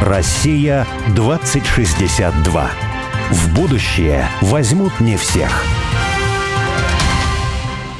Россия 2062. В будущее возьмут не всех.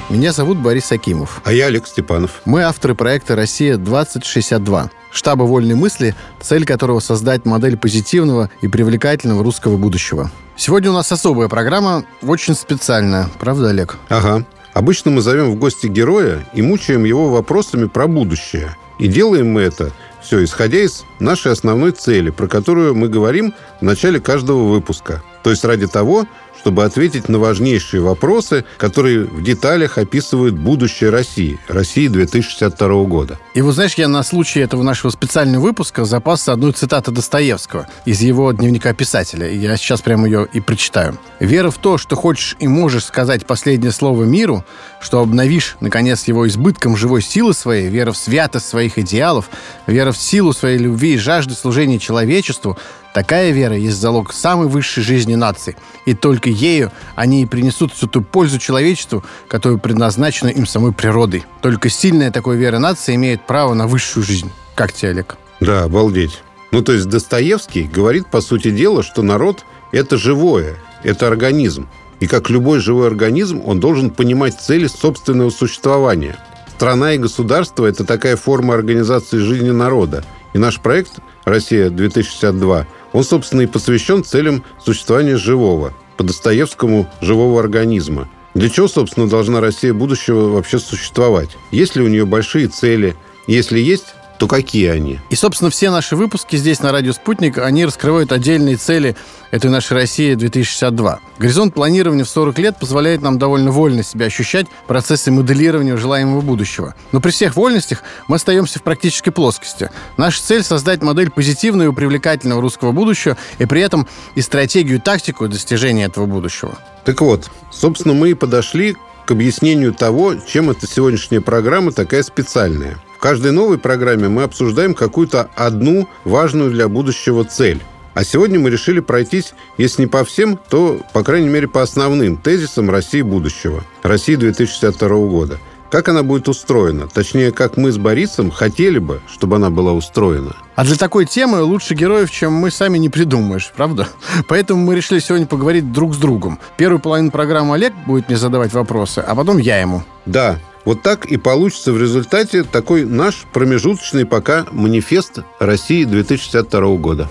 Меня зовут Борис Акимов. А я Олег Степанов. Мы авторы проекта «Россия-2062», штаба вольной мысли, цель которого создать модель позитивного и привлекательного русского будущего. Сегодня у нас особая программа, очень специальная. Правда, Олег? Ага. Обычно мы зовем в гости героя и мучаем его вопросами про будущее. И делаем мы это все, исходя из нашей основной цели, про которую мы говорим в начале каждого выпуска. То есть ради того, чтобы ответить на важнейшие вопросы, которые в деталях описывают будущее России, России 2062 года. И вот знаешь, я на случай этого нашего специального выпуска запасся одной цитаты Достоевского из его дневника писателя. Я сейчас прямо ее и прочитаю. «Вера в то, что хочешь и можешь сказать последнее слово миру, что обновишь, наконец, его избытком живой силы своей, вера в святость своих идеалов, вера в силу своей любви и жажды служения человечеству – Такая вера есть залог самой высшей жизни нации. И только ею они и принесут всю ту пользу человечеству, которую предназначена им самой природой. Только сильная такой вера нации имеет право на высшую жизнь. Как тебе, Олег? Да, обалдеть. Ну, то есть Достоевский говорит, по сути дела, что народ – это живое, это организм. И как любой живой организм, он должен понимать цели собственного существования. Страна и государство – это такая форма организации жизни народа. И наш проект «Россия-2062» Он, собственно, и посвящен целям существования живого, по Достоевскому «живого организма». Для чего, собственно, должна Россия будущего вообще существовать? Есть ли у нее большие цели? Если есть, то какие они? И, собственно, все наши выпуски здесь на «Радио Спутник», они раскрывают отдельные цели этой нашей России 2062. Горизонт планирования в 40 лет позволяет нам довольно вольно себя ощущать процессы моделирования желаемого будущего. Но при всех вольностях мы остаемся в практической плоскости. Наша цель — создать модель позитивного и привлекательного русского будущего, и при этом и стратегию, и тактику достижения этого будущего. Так вот, собственно, мы и подошли к объяснению того, чем эта сегодняшняя программа такая специальная – в каждой новой программе мы обсуждаем какую-то одну важную для будущего цель. А сегодня мы решили пройтись, если не по всем, то, по крайней мере, по основным тезисам России будущего, России 2062 года. Как она будет устроена? Точнее, как мы с Борисом хотели бы, чтобы она была устроена. А для такой темы лучше героев, чем мы сами не придумаешь, правда? Поэтому мы решили сегодня поговорить друг с другом. Первую половину программы Олег будет мне задавать вопросы, а потом я ему. Да, вот так и получится в результате такой наш промежуточный пока манифест России 2062 года.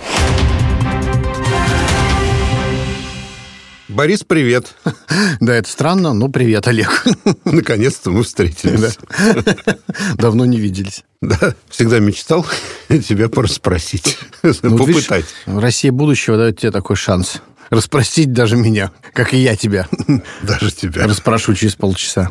Борис, привет. Да, это странно, но привет, Олег. Наконец-то мы встретились. Давно не виделись. Да, всегда мечтал тебя порасспросить, ну, попытать. Россия будущего дает тебе такой шанс расспросить даже меня, как и я тебя. Даже тебя. Распрошу через полчаса.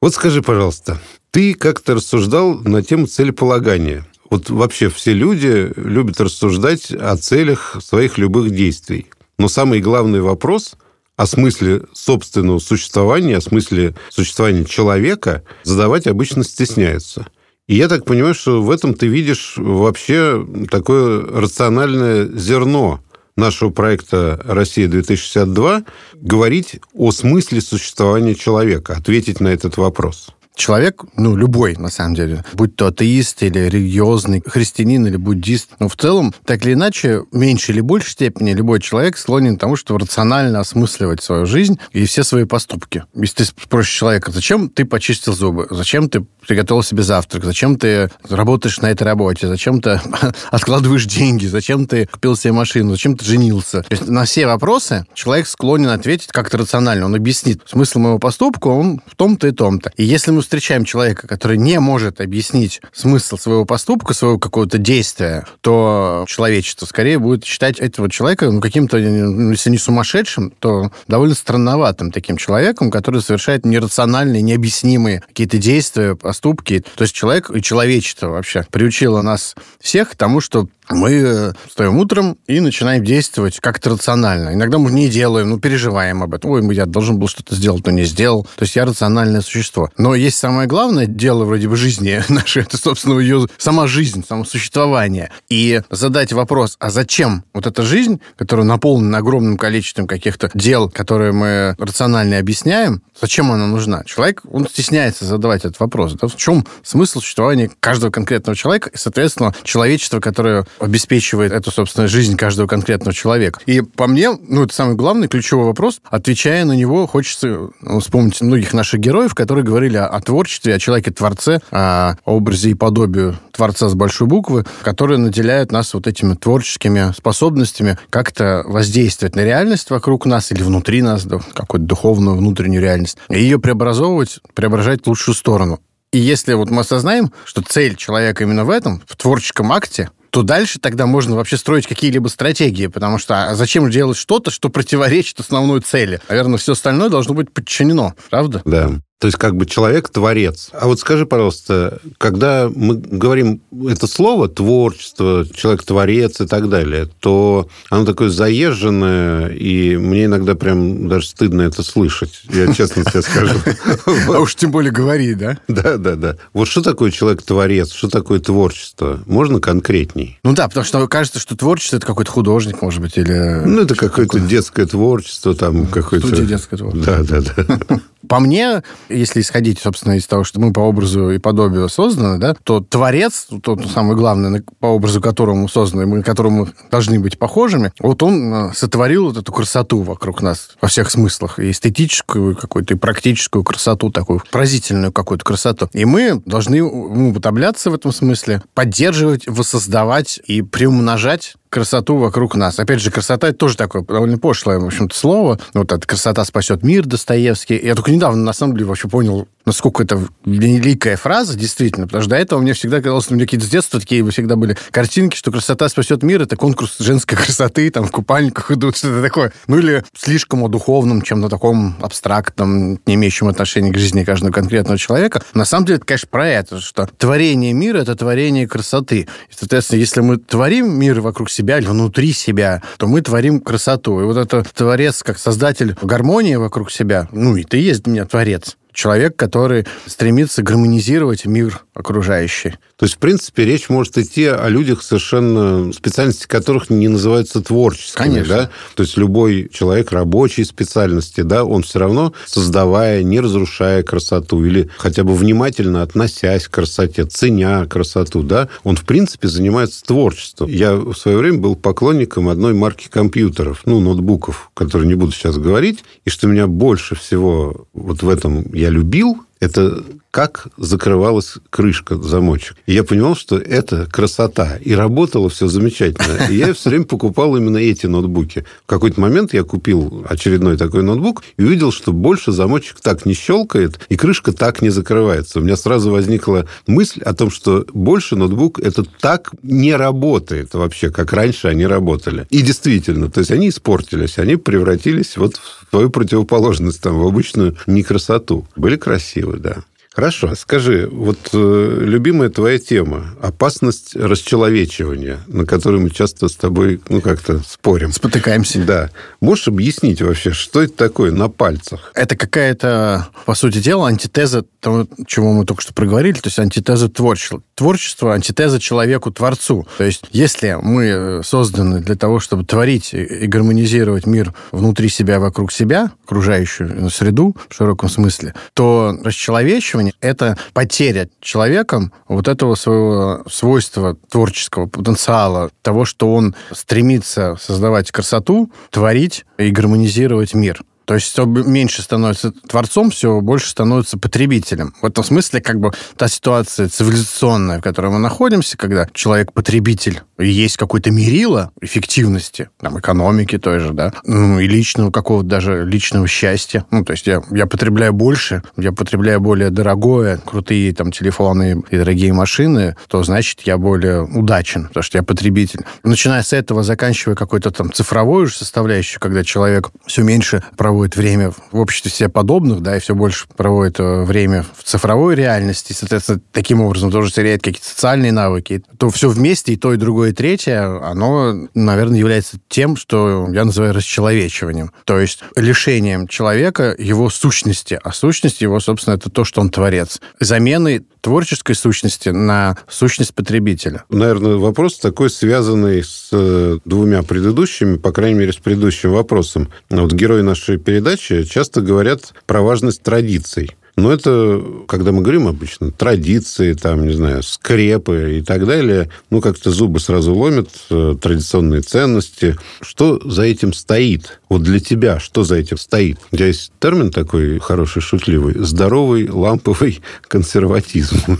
Вот скажи, пожалуйста, ты как-то рассуждал на тему целеполагания. Вот вообще все люди любят рассуждать о целях своих любых действий. Но самый главный вопрос о смысле собственного существования, о смысле существования человека задавать обычно стесняются. И я так понимаю, что в этом ты видишь вообще такое рациональное зерно нашего проекта «Россия-2062» говорить о смысле существования человека, ответить на этот вопрос человек, ну, любой, на самом деле, будь то атеист или религиозный христианин или буддист, но в целом, так или иначе, в меньшей или большей степени любой человек склонен к тому, чтобы рационально осмысливать свою жизнь и все свои поступки. Если ты спросишь человека, зачем ты почистил зубы, зачем ты приготовил себе завтрак, зачем ты работаешь на этой работе, зачем ты откладываешь деньги, зачем ты купил себе машину, зачем ты женился. То есть на все вопросы человек склонен ответить как-то рационально. Он объяснит смысл моего поступка, он в том-то и том-то. И если мы встречаем человека, который не может объяснить смысл своего поступка, своего какого-то действия, то человечество скорее будет считать этого человека ну, каким-то, ну, если не сумасшедшим, то довольно странноватым таким человеком, который совершает нерациональные, необъяснимые какие-то действия, поступки. То есть человек и человечество вообще приучило нас всех к тому, что мы э, встаем утром и начинаем действовать как-то рационально. Иногда мы не делаем, ну, переживаем об этом. Ой, я должен был что-то сделать, но не сделал. То есть я рациональное существо. Но есть самое главное дело вроде бы жизни нашей, это, собственно, ее сама жизнь, само существование. И задать вопрос, а зачем вот эта жизнь, которая наполнена огромным количеством каких-то дел, которые мы рационально объясняем, зачем она нужна? Человек, он стесняется задавать этот вопрос. Да? В чем смысл существования каждого конкретного человека и, соответственно, человечества, которое обеспечивает эту, собственно, жизнь каждого конкретного человека. И по мне, ну, это самый главный, ключевой вопрос. Отвечая на него, хочется ну, вспомнить многих наших героев, которые говорили о, о творчестве, о человеке-творце, о образе и подобию Творца с большой буквы, которые наделяют нас вот этими творческими способностями как-то воздействовать на реальность вокруг нас или внутри нас, да, какую-то духовную внутреннюю реальность, и ее преобразовывать, преображать в лучшую сторону. И если вот мы осознаем, что цель человека именно в этом, в творческом акте, то дальше тогда можно вообще строить какие-либо стратегии, потому что а зачем делать что-то, что противоречит основной цели? Наверное, все остальное должно быть подчинено, правда? Да. То есть как бы человек-творец. А вот скажи, пожалуйста, когда мы говорим это слово «творчество», «человек-творец» и так далее, то оно такое заезженное, и мне иногда прям даже стыдно это слышать. Я честно тебе скажу. А уж тем более говори, да? Да, да, да. Вот что такое человек-творец, что такое творчество? Можно конкретней? Ну да, потому что кажется, что творчество – это какой-то художник, может быть, или... Ну, это какое-то детское творчество, там какое-то... Студия детское творчество. Да, да, да. По мне, если исходить, собственно, из того, что мы по образу и подобию созданы, да, то творец, тот самый главный, по образу которому созданы, мы которому должны быть похожими, вот он э, сотворил вот эту красоту вокруг нас во всех смыслах. И эстетическую какую-то, и практическую красоту такую, поразительную какую-то красоту. И мы должны уподобляться в этом смысле, поддерживать, воссоздавать и приумножать красоту вокруг нас. Опять же, красота это тоже такое довольно пошлое, в общем-то, слово. Вот эта красота спасет мир Достоевский. Я только недавно, на самом деле, вообще понял, насколько это великая фраза, действительно, потому что до этого мне всегда казалось, что у меня какие-то с детства такие всегда были картинки, что красота спасет мир, это конкурс женской красоты, там в купальниках идут, что-то такое. Ну или слишком о духовном, чем на таком абстрактном, не имеющем отношения к жизни каждого конкретного человека. На самом деле, это, конечно, про это, что творение мира — это творение красоты. И, соответственно, если мы творим мир вокруг себя или внутри себя, то мы творим красоту. И вот это творец, как создатель гармонии вокруг себя, ну и ты есть для меня творец человек, который стремится гармонизировать мир окружающий. То есть, в принципе, речь может идти о людях совершенно специальности которых не называются творческими. Конечно. Да? То есть любой человек рабочей специальности, да, он все равно, создавая, не разрушая красоту или хотя бы внимательно относясь к красоте, ценя красоту, да, он, в принципе, занимается творчеством. Я в свое время был поклонником одной марки компьютеров, ну, ноутбуков, которые не буду сейчас говорить, и что меня больше всего вот в этом я любил, это как закрывалась крышка, замочек. И я понимал, что это красота. И работало все замечательно. И я все время покупал именно эти ноутбуки. В какой-то момент я купил очередной такой ноутбук и увидел, что больше замочек так не щелкает, и крышка так не закрывается. У меня сразу возникла мысль о том, что больше ноутбук это так не работает вообще, как раньше они работали. И действительно, то есть они испортились, они превратились вот в свою противоположность, там, в обычную некрасоту. Были красивые, да. Хорошо. Скажи, вот э, любимая твоя тема – опасность расчеловечивания, на которой мы часто с тобой, ну, как-то спорим. Спотыкаемся. Да. Можешь объяснить вообще, что это такое на пальцах? Это какая-то, по сути дела, антитеза того, чего мы только что проговорили, то есть антитеза творчества. Творчество – антитеза человеку-творцу. То есть если мы созданы для того, чтобы творить и гармонизировать мир внутри себя, вокруг себя, окружающую среду в широком смысле, то расчеловечивание исследований, это потеря человеком вот этого своего свойства творческого потенциала, того, что он стремится создавать красоту, творить и гармонизировать мир. То есть все меньше становится творцом, все больше становится потребителем. В этом смысле как бы та ситуация цивилизационная, в которой мы находимся, когда человек-потребитель, есть какое-то мерило эффективности, там, экономики той же, да, ну, и личного какого-то даже личного счастья. Ну, то есть я, я потребляю больше, я потребляю более дорогое, крутые там телефоны и дорогие машины, то значит я более удачен, потому что я потребитель. Начиная с этого, заканчивая какой-то там цифровой уже составляющей, когда человек все меньше проводит проводит время в обществе себе подобных, да, и все больше проводит э, время в цифровой реальности, соответственно, таким образом тоже теряет какие-то социальные навыки, то все вместе, и то, и другое, и третье, оно, наверное, является тем, что я называю расчеловечиванием. То есть лишением человека его сущности, а сущность его, собственно, это то, что он творец. Заменой творческой сущности на сущность потребителя. Наверное, вопрос такой, связанный с э, двумя предыдущими, по крайней мере, с предыдущим вопросом. Вот герои нашей передачи часто говорят про важность традиций. Но это, когда мы говорим обычно, традиции, там, не знаю, скрепы и так далее, ну, как-то зубы сразу ломят, э, традиционные ценности. Что за этим стоит? Вот для тебя что за этим стоит? У тебя есть термин такой хороший, шутливый. Здоровый ламповый консерватизм.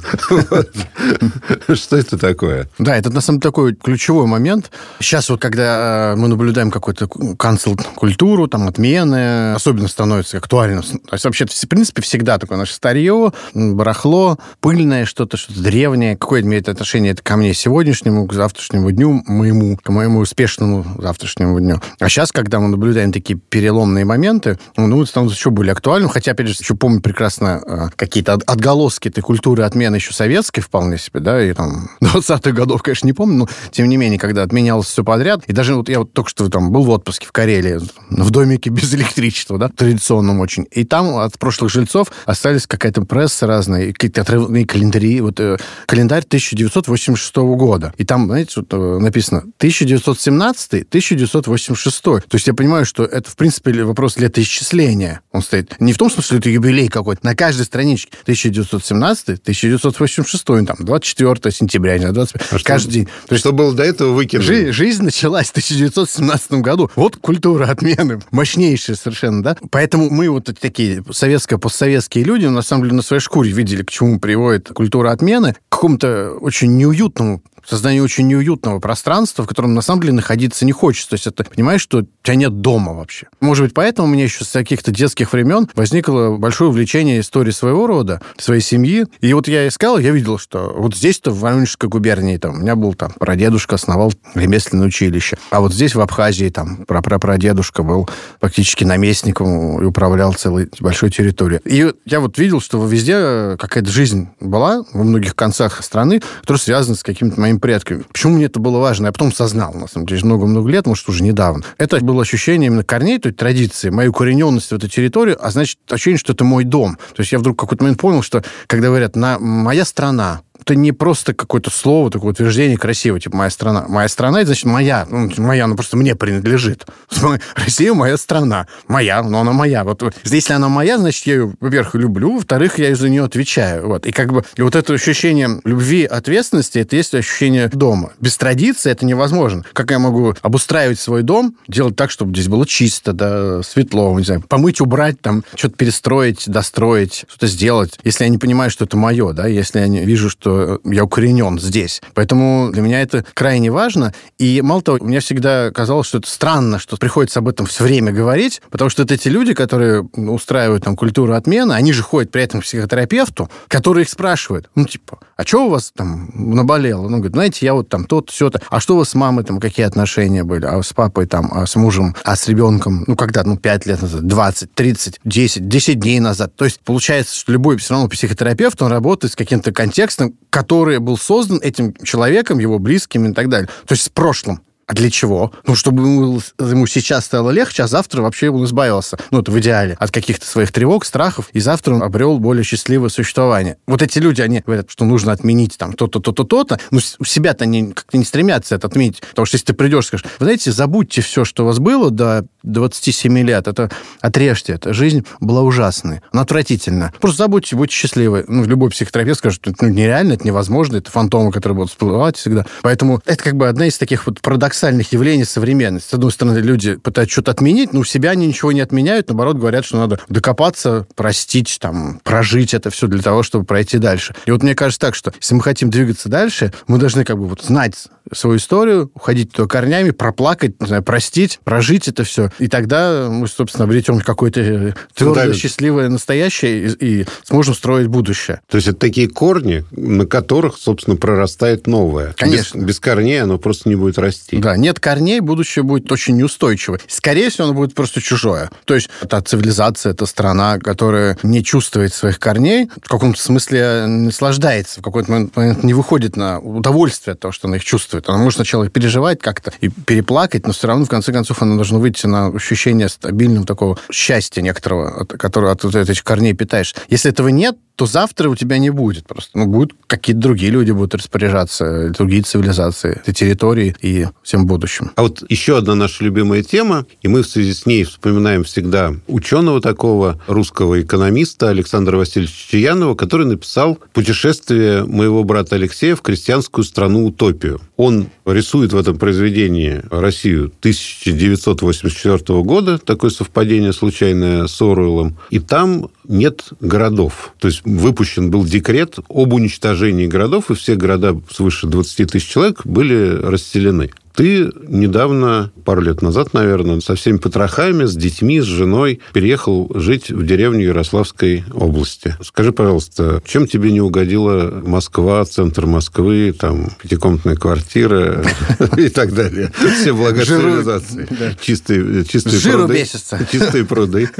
Что это такое? Да, это на самом деле такой ключевой момент. Сейчас вот, когда э, мы наблюдаем какую-то канцел-культуру, там, отмены, особенно становится актуальным. То есть вообще, в принципе, всегда такое наше старье, барахло, пыльное что-то, что-то древнее. Какое имеет отношение это ко мне сегодняшнему, к завтрашнему дню, моему, к моему успешному завтрашнему дню. А сейчас, когда мы наблюдаем такие переломные моменты, ну, это становится еще более актуальным. Хотя, опять же, еще помню прекрасно э, какие-то отголоски этой культуры отмены еще советской вполне себе, да, и там 20-х годов, конечно, не помню, но тем не менее, когда отменялось все подряд, и даже вот я вот только что там был в отпуске в Карелии, в домике без электричества, да, традиционном очень, и там от прошлых жильцов остались какая-то пресса разная, какие-то отрывные календари, вот э, календарь 1986 года, и там, знаете, вот, э, написано 1917-1986, то есть я понимаю, что это, в принципе, вопрос летоисчисления, он стоит, не в том смысле, что это юбилей какой-то, на каждой страничке 1917-1986, там, 24 сентября, не 25, а каждый день. То есть, что было до этого выкинули? Жи- жизнь началась в 1917 году. Вот культура отмены. Мощнейшая совершенно, да? Поэтому мы вот такие советско-постсоветские люди, на самом деле, на своей шкуре видели, к чему приводит культура отмены, к какому-то очень неуютному создание очень неуютного пространства, в котором на самом деле находиться не хочется. То есть это понимаешь, что у тебя нет дома вообще. Может быть, поэтому у меня еще с каких-то детских времен возникло большое увлечение историей своего рода, своей семьи. И вот я искал, я видел, что вот здесь-то в Воронежской губернии там, у меня был там прадедушка основал ремесленное училище. А вот здесь в Абхазии там прапрапрадедушка был фактически наместником и управлял целой большой территорией. И я вот видел, что везде какая-то жизнь была во многих концах страны, которая связана с каким-то моим предками. Почему мне это было важно? Я потом сознал, на самом деле, много-много лет, может, уже недавно. Это было ощущение именно корней той традиции, мою укорененность в эту территорию, а значит, ощущение, что это мой дом. То есть я вдруг в какой-то момент понял, что когда говорят на «моя страна», это не просто какое-то слово, такое утверждение красивое, типа «моя страна». Моя страна, это значит моя. Ну, моя, она просто мне принадлежит. Россия моя страна. Моя, но она моя. Вот если она моя, значит, я ее, во-первых, люблю, во-вторых, я за нее отвечаю. Вот. И как бы и вот это ощущение любви, ответственности, это есть ощущение дома. Без традиции это невозможно. Как я могу обустраивать свой дом, делать так, чтобы здесь было чисто, да, светло, не знаю, помыть, убрать, там, что-то перестроить, достроить, что-то сделать, если я не понимаю, что это мое, да, если я не вижу, что что я укоренен здесь. Поэтому для меня это крайне важно. И мало того, мне всегда казалось, что это странно, что приходится об этом все время говорить, потому что это эти люди, которые устраивают там культуру отмены, они же ходят при этом к психотерапевту, который их спрашивает, ну, типа, а что у вас там наболело? Ну, говорит, знаете, я вот там то-то, все-то. А что у вас с мамой там, какие отношения были? А с папой там, а с мужем, а с ребенком? Ну, когда? Ну, 5 лет назад, 20, 30, 10, 10 дней назад. То есть получается, что любой все равно психотерапевт, он работает с каким-то контекстом, который был создан этим человеком, его близкими и так далее. То есть с прошлым. А для чего? Ну, чтобы ему, ему сейчас стало легче, а завтра вообще он избавился, ну, это в идеале, от каких-то своих тревог, страхов, и завтра он обрел более счастливое существование. Вот эти люди, они говорят, что нужно отменить там то-то, то-то, то-то, но у себя-то они как-то не стремятся это отменить, потому что если ты придешь скажешь, вы знаете, забудьте все, что у вас было до 27 лет, это отрежьте, это жизнь была ужасной, она отвратительная. Просто забудьте, будьте счастливы. Ну, любой психотерапевт скажет, ну, нереально, это невозможно, это фантомы, которые будут всплывать всегда. Поэтому это как бы одна из таких вот парадоксов парадоксальных явлений современности. С одной стороны, люди пытаются что-то отменить, но у себя они ничего не отменяют, наоборот, говорят, что надо докопаться, простить, там, прожить это все для того, чтобы пройти дальше. И вот мне кажется так, что если мы хотим двигаться дальше, мы должны как бы вот знать свою историю, уходить туда корнями, проплакать, не знаю, простить, прожить это все. И тогда мы, собственно, обретем какое-то твердое, счастливое настоящее и, и сможем строить будущее. То есть это такие корни, на которых, собственно, прорастает новое. Конечно. Без, без корней оно просто не будет расти. Да, нет корней, будущее будет очень неустойчивое. Скорее всего, оно будет просто чужое. То есть это цивилизация, это страна, которая не чувствует своих корней, в каком-то смысле наслаждается, в какой-то момент не выходит на удовольствие от того, что она их чувствует. Она может сначала переживать как-то и переплакать, но все равно, в конце концов, она должна выйти на ощущение стабильного такого счастья некоторого, от, которого от, от этих корней питаешь. Если этого нет, то завтра у тебя не будет просто. Ну, будут какие-то другие люди будут распоряжаться, другие цивилизации, территории и всем будущим. А вот еще одна наша любимая тема, и мы в связи с ней вспоминаем всегда ученого такого, русского экономиста Александра Васильевича Чаянова, который написал «Путешествие моего брата Алексея в крестьянскую страну Утопию». Он рисует в этом произведении Россию 1984 года, такое совпадение случайное с Оруэллом, и там нет городов. То есть выпущен был декрет об уничтожении городов, и все города свыше 20 тысяч человек были расселены. Ты недавно, пару лет назад, наверное, со всеми потрохами, с детьми, с женой переехал жить в деревню Ярославской области. Скажи, пожалуйста, чем тебе не угодила Москва, центр Москвы, там, пятикомнатная квартира и так далее? Все блага цивилизации. Чистые, пруды. Чистые пруды.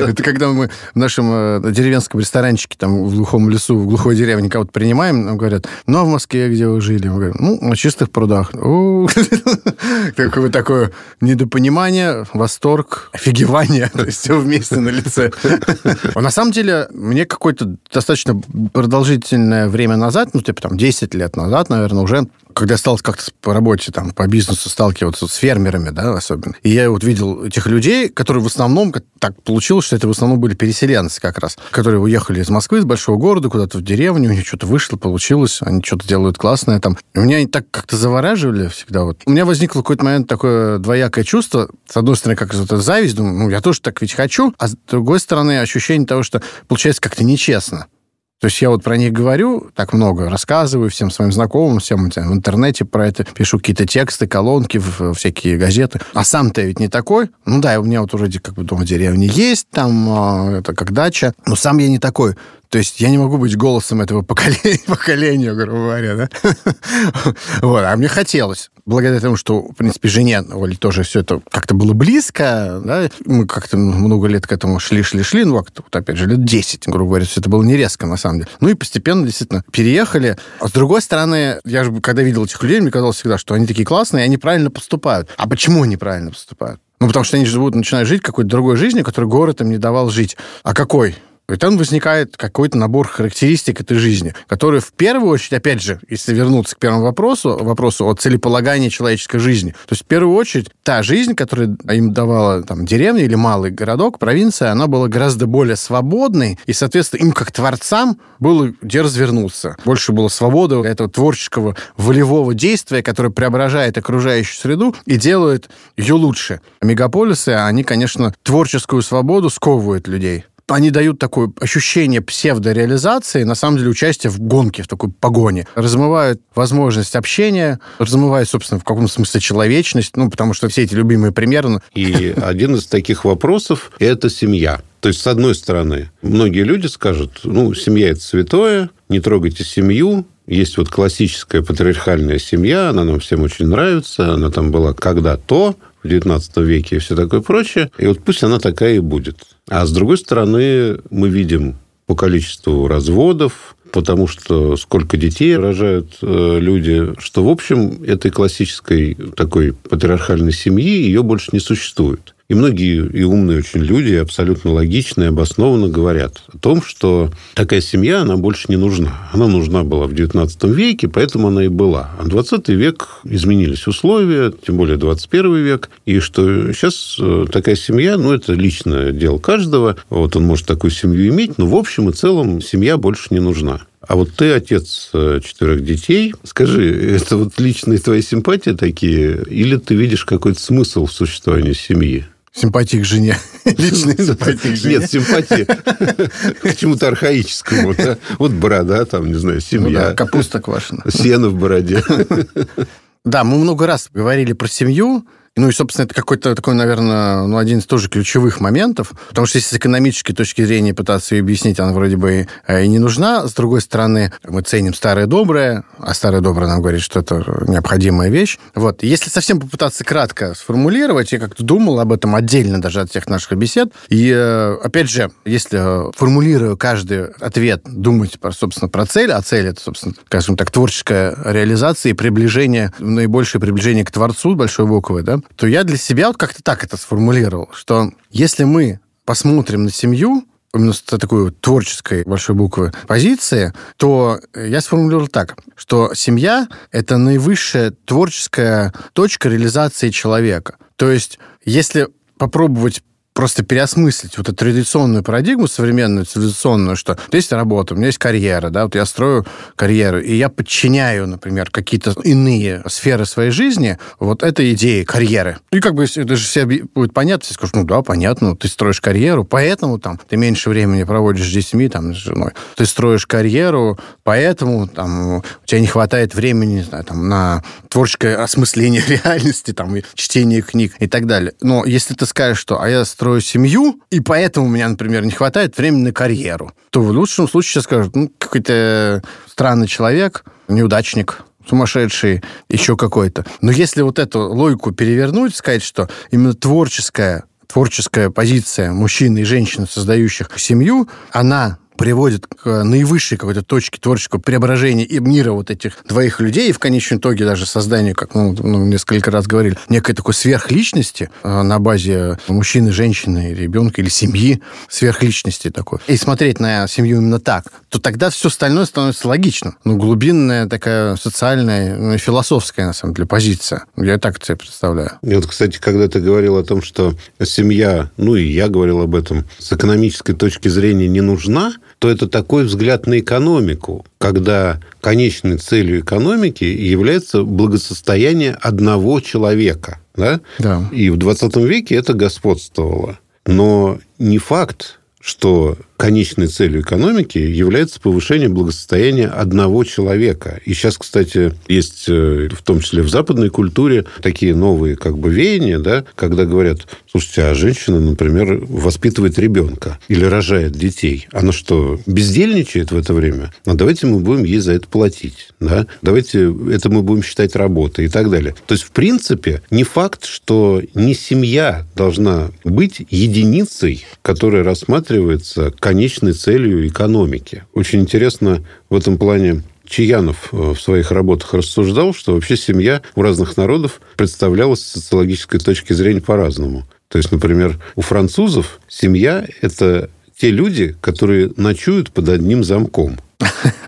Это когда мы в нашем э, деревенском ресторанчике, там, в глухом лесу, в глухой деревне кого-то принимаем, нам говорят, ну, а в Москве где вы жили? Мы говорим, ну, на чистых прудах. Такое такое недопонимание, восторг, офигевание, то есть все вместе на лице. А на самом деле, мне какое-то достаточно продолжительное время назад, ну, типа там 10 лет назад, наверное, уже когда стал как-то по работе, там, по бизнесу сталкиваться с фермерами, да, особенно, и я вот видел этих людей, которые в основном, так получилось, что это в основном были переселенцы как раз, которые уехали из Москвы, из большого города, куда-то в деревню, у них что-то вышло, получилось, они что-то делают классное там. И меня они так как-то завораживали всегда. Вот. У меня возникло какой-то момент такое двоякое чувство. С одной стороны, как то зависть, думаю, ну, я тоже так ведь хочу, а с другой стороны, ощущение того, что получается как-то нечестно. То есть я вот про них говорю так много, рассказываю всем своим знакомым, всем в интернете про это, пишу какие-то тексты, колонки, в всякие газеты. А сам-то ведь не такой. Ну да, у меня вот вроде как бы дома деревни есть, там а, это как дача, но сам я не такой. То есть я не могу быть голосом этого поколения, поколения грубо говоря, да? вот, а мне хотелось. Благодаря тому, что, в принципе, жене Оле тоже все это как-то было близко, да? мы как-то много лет к этому шли, шли, шли, ну, как-то, вот, опять же, лет 10, грубо говоря, все это было не резко, на самом деле. Ну, и постепенно, действительно, переехали. А с другой стороны, я же, когда видел этих людей, мне казалось всегда, что они такие классные, и они правильно поступают. А почему они правильно поступают? Ну, потому что они живут, начинают жить какой-то другой жизнью, которую город им не давал жить. А какой? И там возникает какой-то набор характеристик этой жизни, которые в первую очередь, опять же, если вернуться к первому вопросу, вопросу о целеполагании человеческой жизни, то есть в первую очередь та жизнь, которую им давала там деревня или малый городок, провинция, она была гораздо более свободной, и, соответственно, им как творцам было где развернуться. Больше было свободы этого творческого волевого действия, которое преображает окружающую среду и делает ее лучше. Мегаполисы, они, конечно, творческую свободу сковывают людей они дают такое ощущение псевдореализации, на самом деле участие в гонке, в такой погоне. Размывают возможность общения, размывают, собственно, в каком смысле человечность, ну, потому что все эти любимые примеры... Ну, И один из таких вопросов – это семья. То есть, с одной стороны, многие люди скажут, ну, семья – это святое, не трогайте семью, есть вот классическая патриархальная семья, она нам всем очень нравится, она там была когда-то, XIX веке и все такое прочее. И вот пусть она такая и будет. А с другой стороны, мы видим по количеству разводов, потому что сколько детей рожают э, люди, что, в общем, этой классической такой патриархальной семьи ее больше не существует. И многие и умные очень люди абсолютно логично и обоснованно говорят о том, что такая семья, она больше не нужна. Она нужна была в XIX веке, поэтому она и была. А 20 век изменились условия, тем более 21 век, и что сейчас э, такая семья, ну, это личное дело каждого, вот он может такую семью иметь, но в общем и целом семья больше не нужна. А вот ты отец э, четырех детей. Скажи, это вот личные твои симпатии такие, или ты видишь какой-то смысл в существовании семьи? Симпатии к жене. Личные симпатии к жене. Нет, симпатии к чему-то архаическому. Да? Вот борода, там, не знаю, семья. Ну да, капуста квашена. Сено в бороде. Да, мы много раз говорили про семью, ну и, собственно, это какой-то такой, наверное, ну, один из тоже ключевых моментов, потому что если с экономической точки зрения пытаться ее объяснить, она вроде бы и не нужна. С другой стороны, мы ценим старое доброе, а старое доброе нам говорит, что это необходимая вещь. Вот. Если совсем попытаться кратко сформулировать, я как-то думал об этом отдельно даже от всех наших бесед. И, э, опять же, если формулирую каждый ответ, думать, про, собственно, про цель, а цель это, собственно, скажем так, творческая реализация и приближение, наибольшее приближение к Творцу, большой буквы, да, то я для себя вот как-то так это сформулировал, что если мы посмотрим на семью, именно с такой творческой большой буквы позиции, то я сформулировал так, что семья – это наивысшая творческая точка реализации человека. То есть, если попробовать просто переосмыслить вот эту традиционную парадигму, современную, цивилизационную, что есть работа, у меня есть карьера, да, вот я строю карьеру, и я подчиняю, например, какие-то иные сферы своей жизни вот этой идее карьеры. И как бы это же все будет понятно, все скажут, ну да, понятно, ты строишь карьеру, поэтому там ты меньше времени проводишь с детьми, там, с женой. Ты строишь карьеру, поэтому там у тебя не хватает времени, не знаю, там, на творческое осмысление реальности, там, чтение книг и так далее. Но если ты скажешь, что а я строю строю семью, и поэтому у меня, например, не хватает времени на карьеру, то в лучшем случае сейчас скажут, ну, какой-то странный человек, неудачник, сумасшедший, еще какой-то. Но если вот эту логику перевернуть, сказать, что именно творческая творческая позиция мужчины и женщины, создающих семью, она приводит к наивысшей какой-то точке творческого преображения и мира вот этих двоих людей, и в конечном итоге даже созданию, как мы ну, несколько раз говорили, некой такой сверхличности э, на базе мужчины, женщины, ребенка или семьи, сверхличности такой. И смотреть на семью именно так, то тогда все остальное становится логичным. Ну, глубинная такая социальная, ну, философская, на самом деле, позиция. Я так себе представляю. И вот, кстати, когда ты говорил о том, что семья, ну и я говорил об этом, с экономической точки зрения не нужна, то это такой взгляд на экономику, когда конечной целью экономики является благосостояние одного человека. Да? Да. И в 20 веке это господствовало. Но не факт, что конечной целью экономики является повышение благосостояния одного человека. И сейчас, кстати, есть э, в том числе в западной культуре такие новые как бы веяния, да, когда говорят, слушайте, а женщина, например, воспитывает ребенка или рожает детей. Она что, бездельничает в это время? А давайте мы будем ей за это платить. Да? Давайте это мы будем считать работой и так далее. То есть, в принципе, не факт, что не семья должна быть единицей, которая рассматривается конечной целью экономики. Очень интересно в этом плане Чаянов э, в своих работах рассуждал, что вообще семья у разных народов представлялась с социологической точки зрения по-разному. То есть, например, у французов семья – это те люди, которые ночуют под одним замком.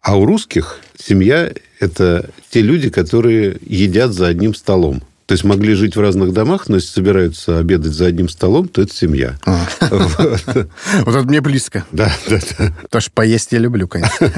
А у русских семья – это те люди, которые едят за одним столом. То есть могли жить в разных домах, но если собираются обедать за одним столом, то это семья. А. Вот это мне близко. Да, да, да. Потому что поесть я люблю, конечно.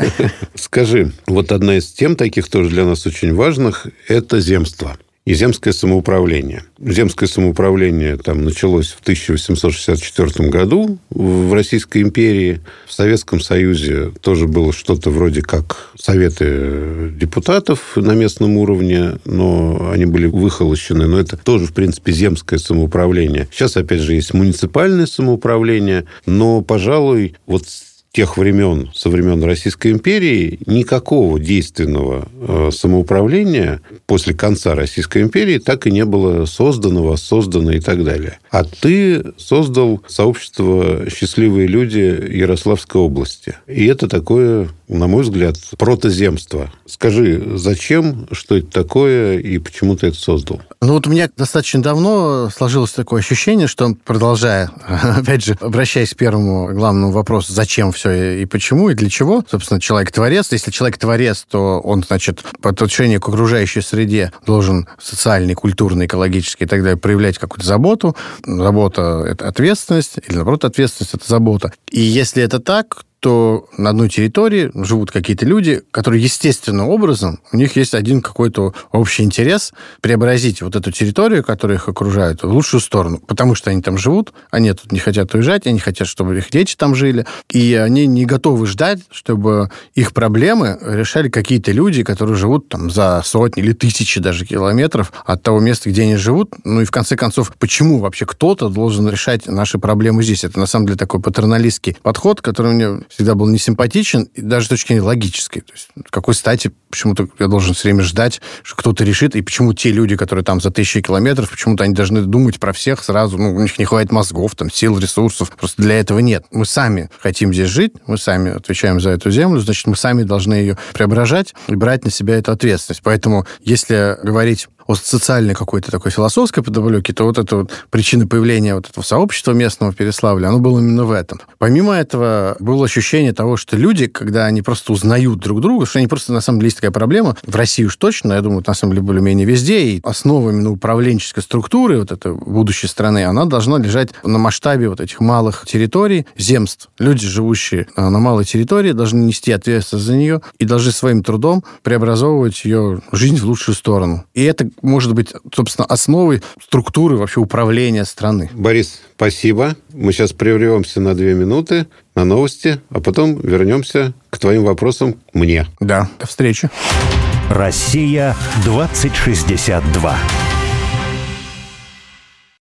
Скажи, вот одна из тем таких тоже для нас очень важных – это земство и земское самоуправление. Земское самоуправление там началось в 1864 году в Российской империи. В Советском Союзе тоже было что-то вроде как советы депутатов на местном уровне, но они были выхолощены. Но это тоже, в принципе, земское самоуправление. Сейчас, опять же, есть муниципальное самоуправление, но, пожалуй, вот тех времен, со времен Российской империи, никакого действенного э, самоуправления после конца Российской империи так и не было создано, воссоздано и так далее. А ты создал сообщество «Счастливые люди» Ярославской области. И это такое, на мой взгляд, протоземство. Скажи, зачем, что это такое и почему ты это создал? Ну вот у меня достаточно давно сложилось такое ощущение, что, продолжая, опять же, обращаясь к первому главному вопросу, зачем все и почему, и для чего. Собственно, человек-творец. Если человек-творец, то он, значит, по отношению к окружающей среде должен социальный, культурный, экологический и так далее проявлять какую-то заботу. Забота – это ответственность, или, наоборот, ответственность – это забота. И если это так, то на одной территории живут какие-то люди, которые естественным образом, у них есть один какой-то общий интерес преобразить вот эту территорию, которая их окружает, в лучшую сторону. Потому что они там живут, они тут не хотят уезжать, они хотят, чтобы их дети там жили, и они не готовы ждать, чтобы их проблемы решали какие-то люди, которые живут там за сотни или тысячи даже километров от того места, где они живут. Ну и в конце концов, почему вообще кто-то должен решать наши проблемы здесь? Это на самом деле такой патерналистский подход, который мне всегда был несимпатичен, и даже с точки зрения логической. То есть, какой стати почему-то я должен все время ждать, что кто-то решит, и почему те люди, которые там за тысячи километров, почему-то они должны думать про всех сразу, ну, у них не хватит мозгов, там, сил, ресурсов, просто для этого нет. Мы сами хотим здесь жить, мы сами отвечаем за эту землю, значит, мы сами должны ее преображать и брать на себя эту ответственность. Поэтому, если говорить о социальной какой-то такой философской подоплеке, то вот эта вот причина появления вот этого сообщества местного в Переславле, оно было именно в этом. Помимо этого, было ощущение того, что люди, когда они просто узнают друг друга, что они просто, на самом деле, есть такая проблема, в России уж точно, я думаю, на самом деле, более-менее везде, и основа именно управленческой структуры вот этой будущей страны, она должна лежать на масштабе вот этих малых территорий, земств. Люди, живущие на малой территории, должны нести ответственность за нее и должны своим трудом преобразовывать ее жизнь в лучшую сторону. И это может быть, собственно, основой структуры вообще управления страны. Борис, спасибо. Мы сейчас прервемся на две минуты на новости, а потом вернемся к твоим вопросам мне. Да, до встречи. Россия 2062.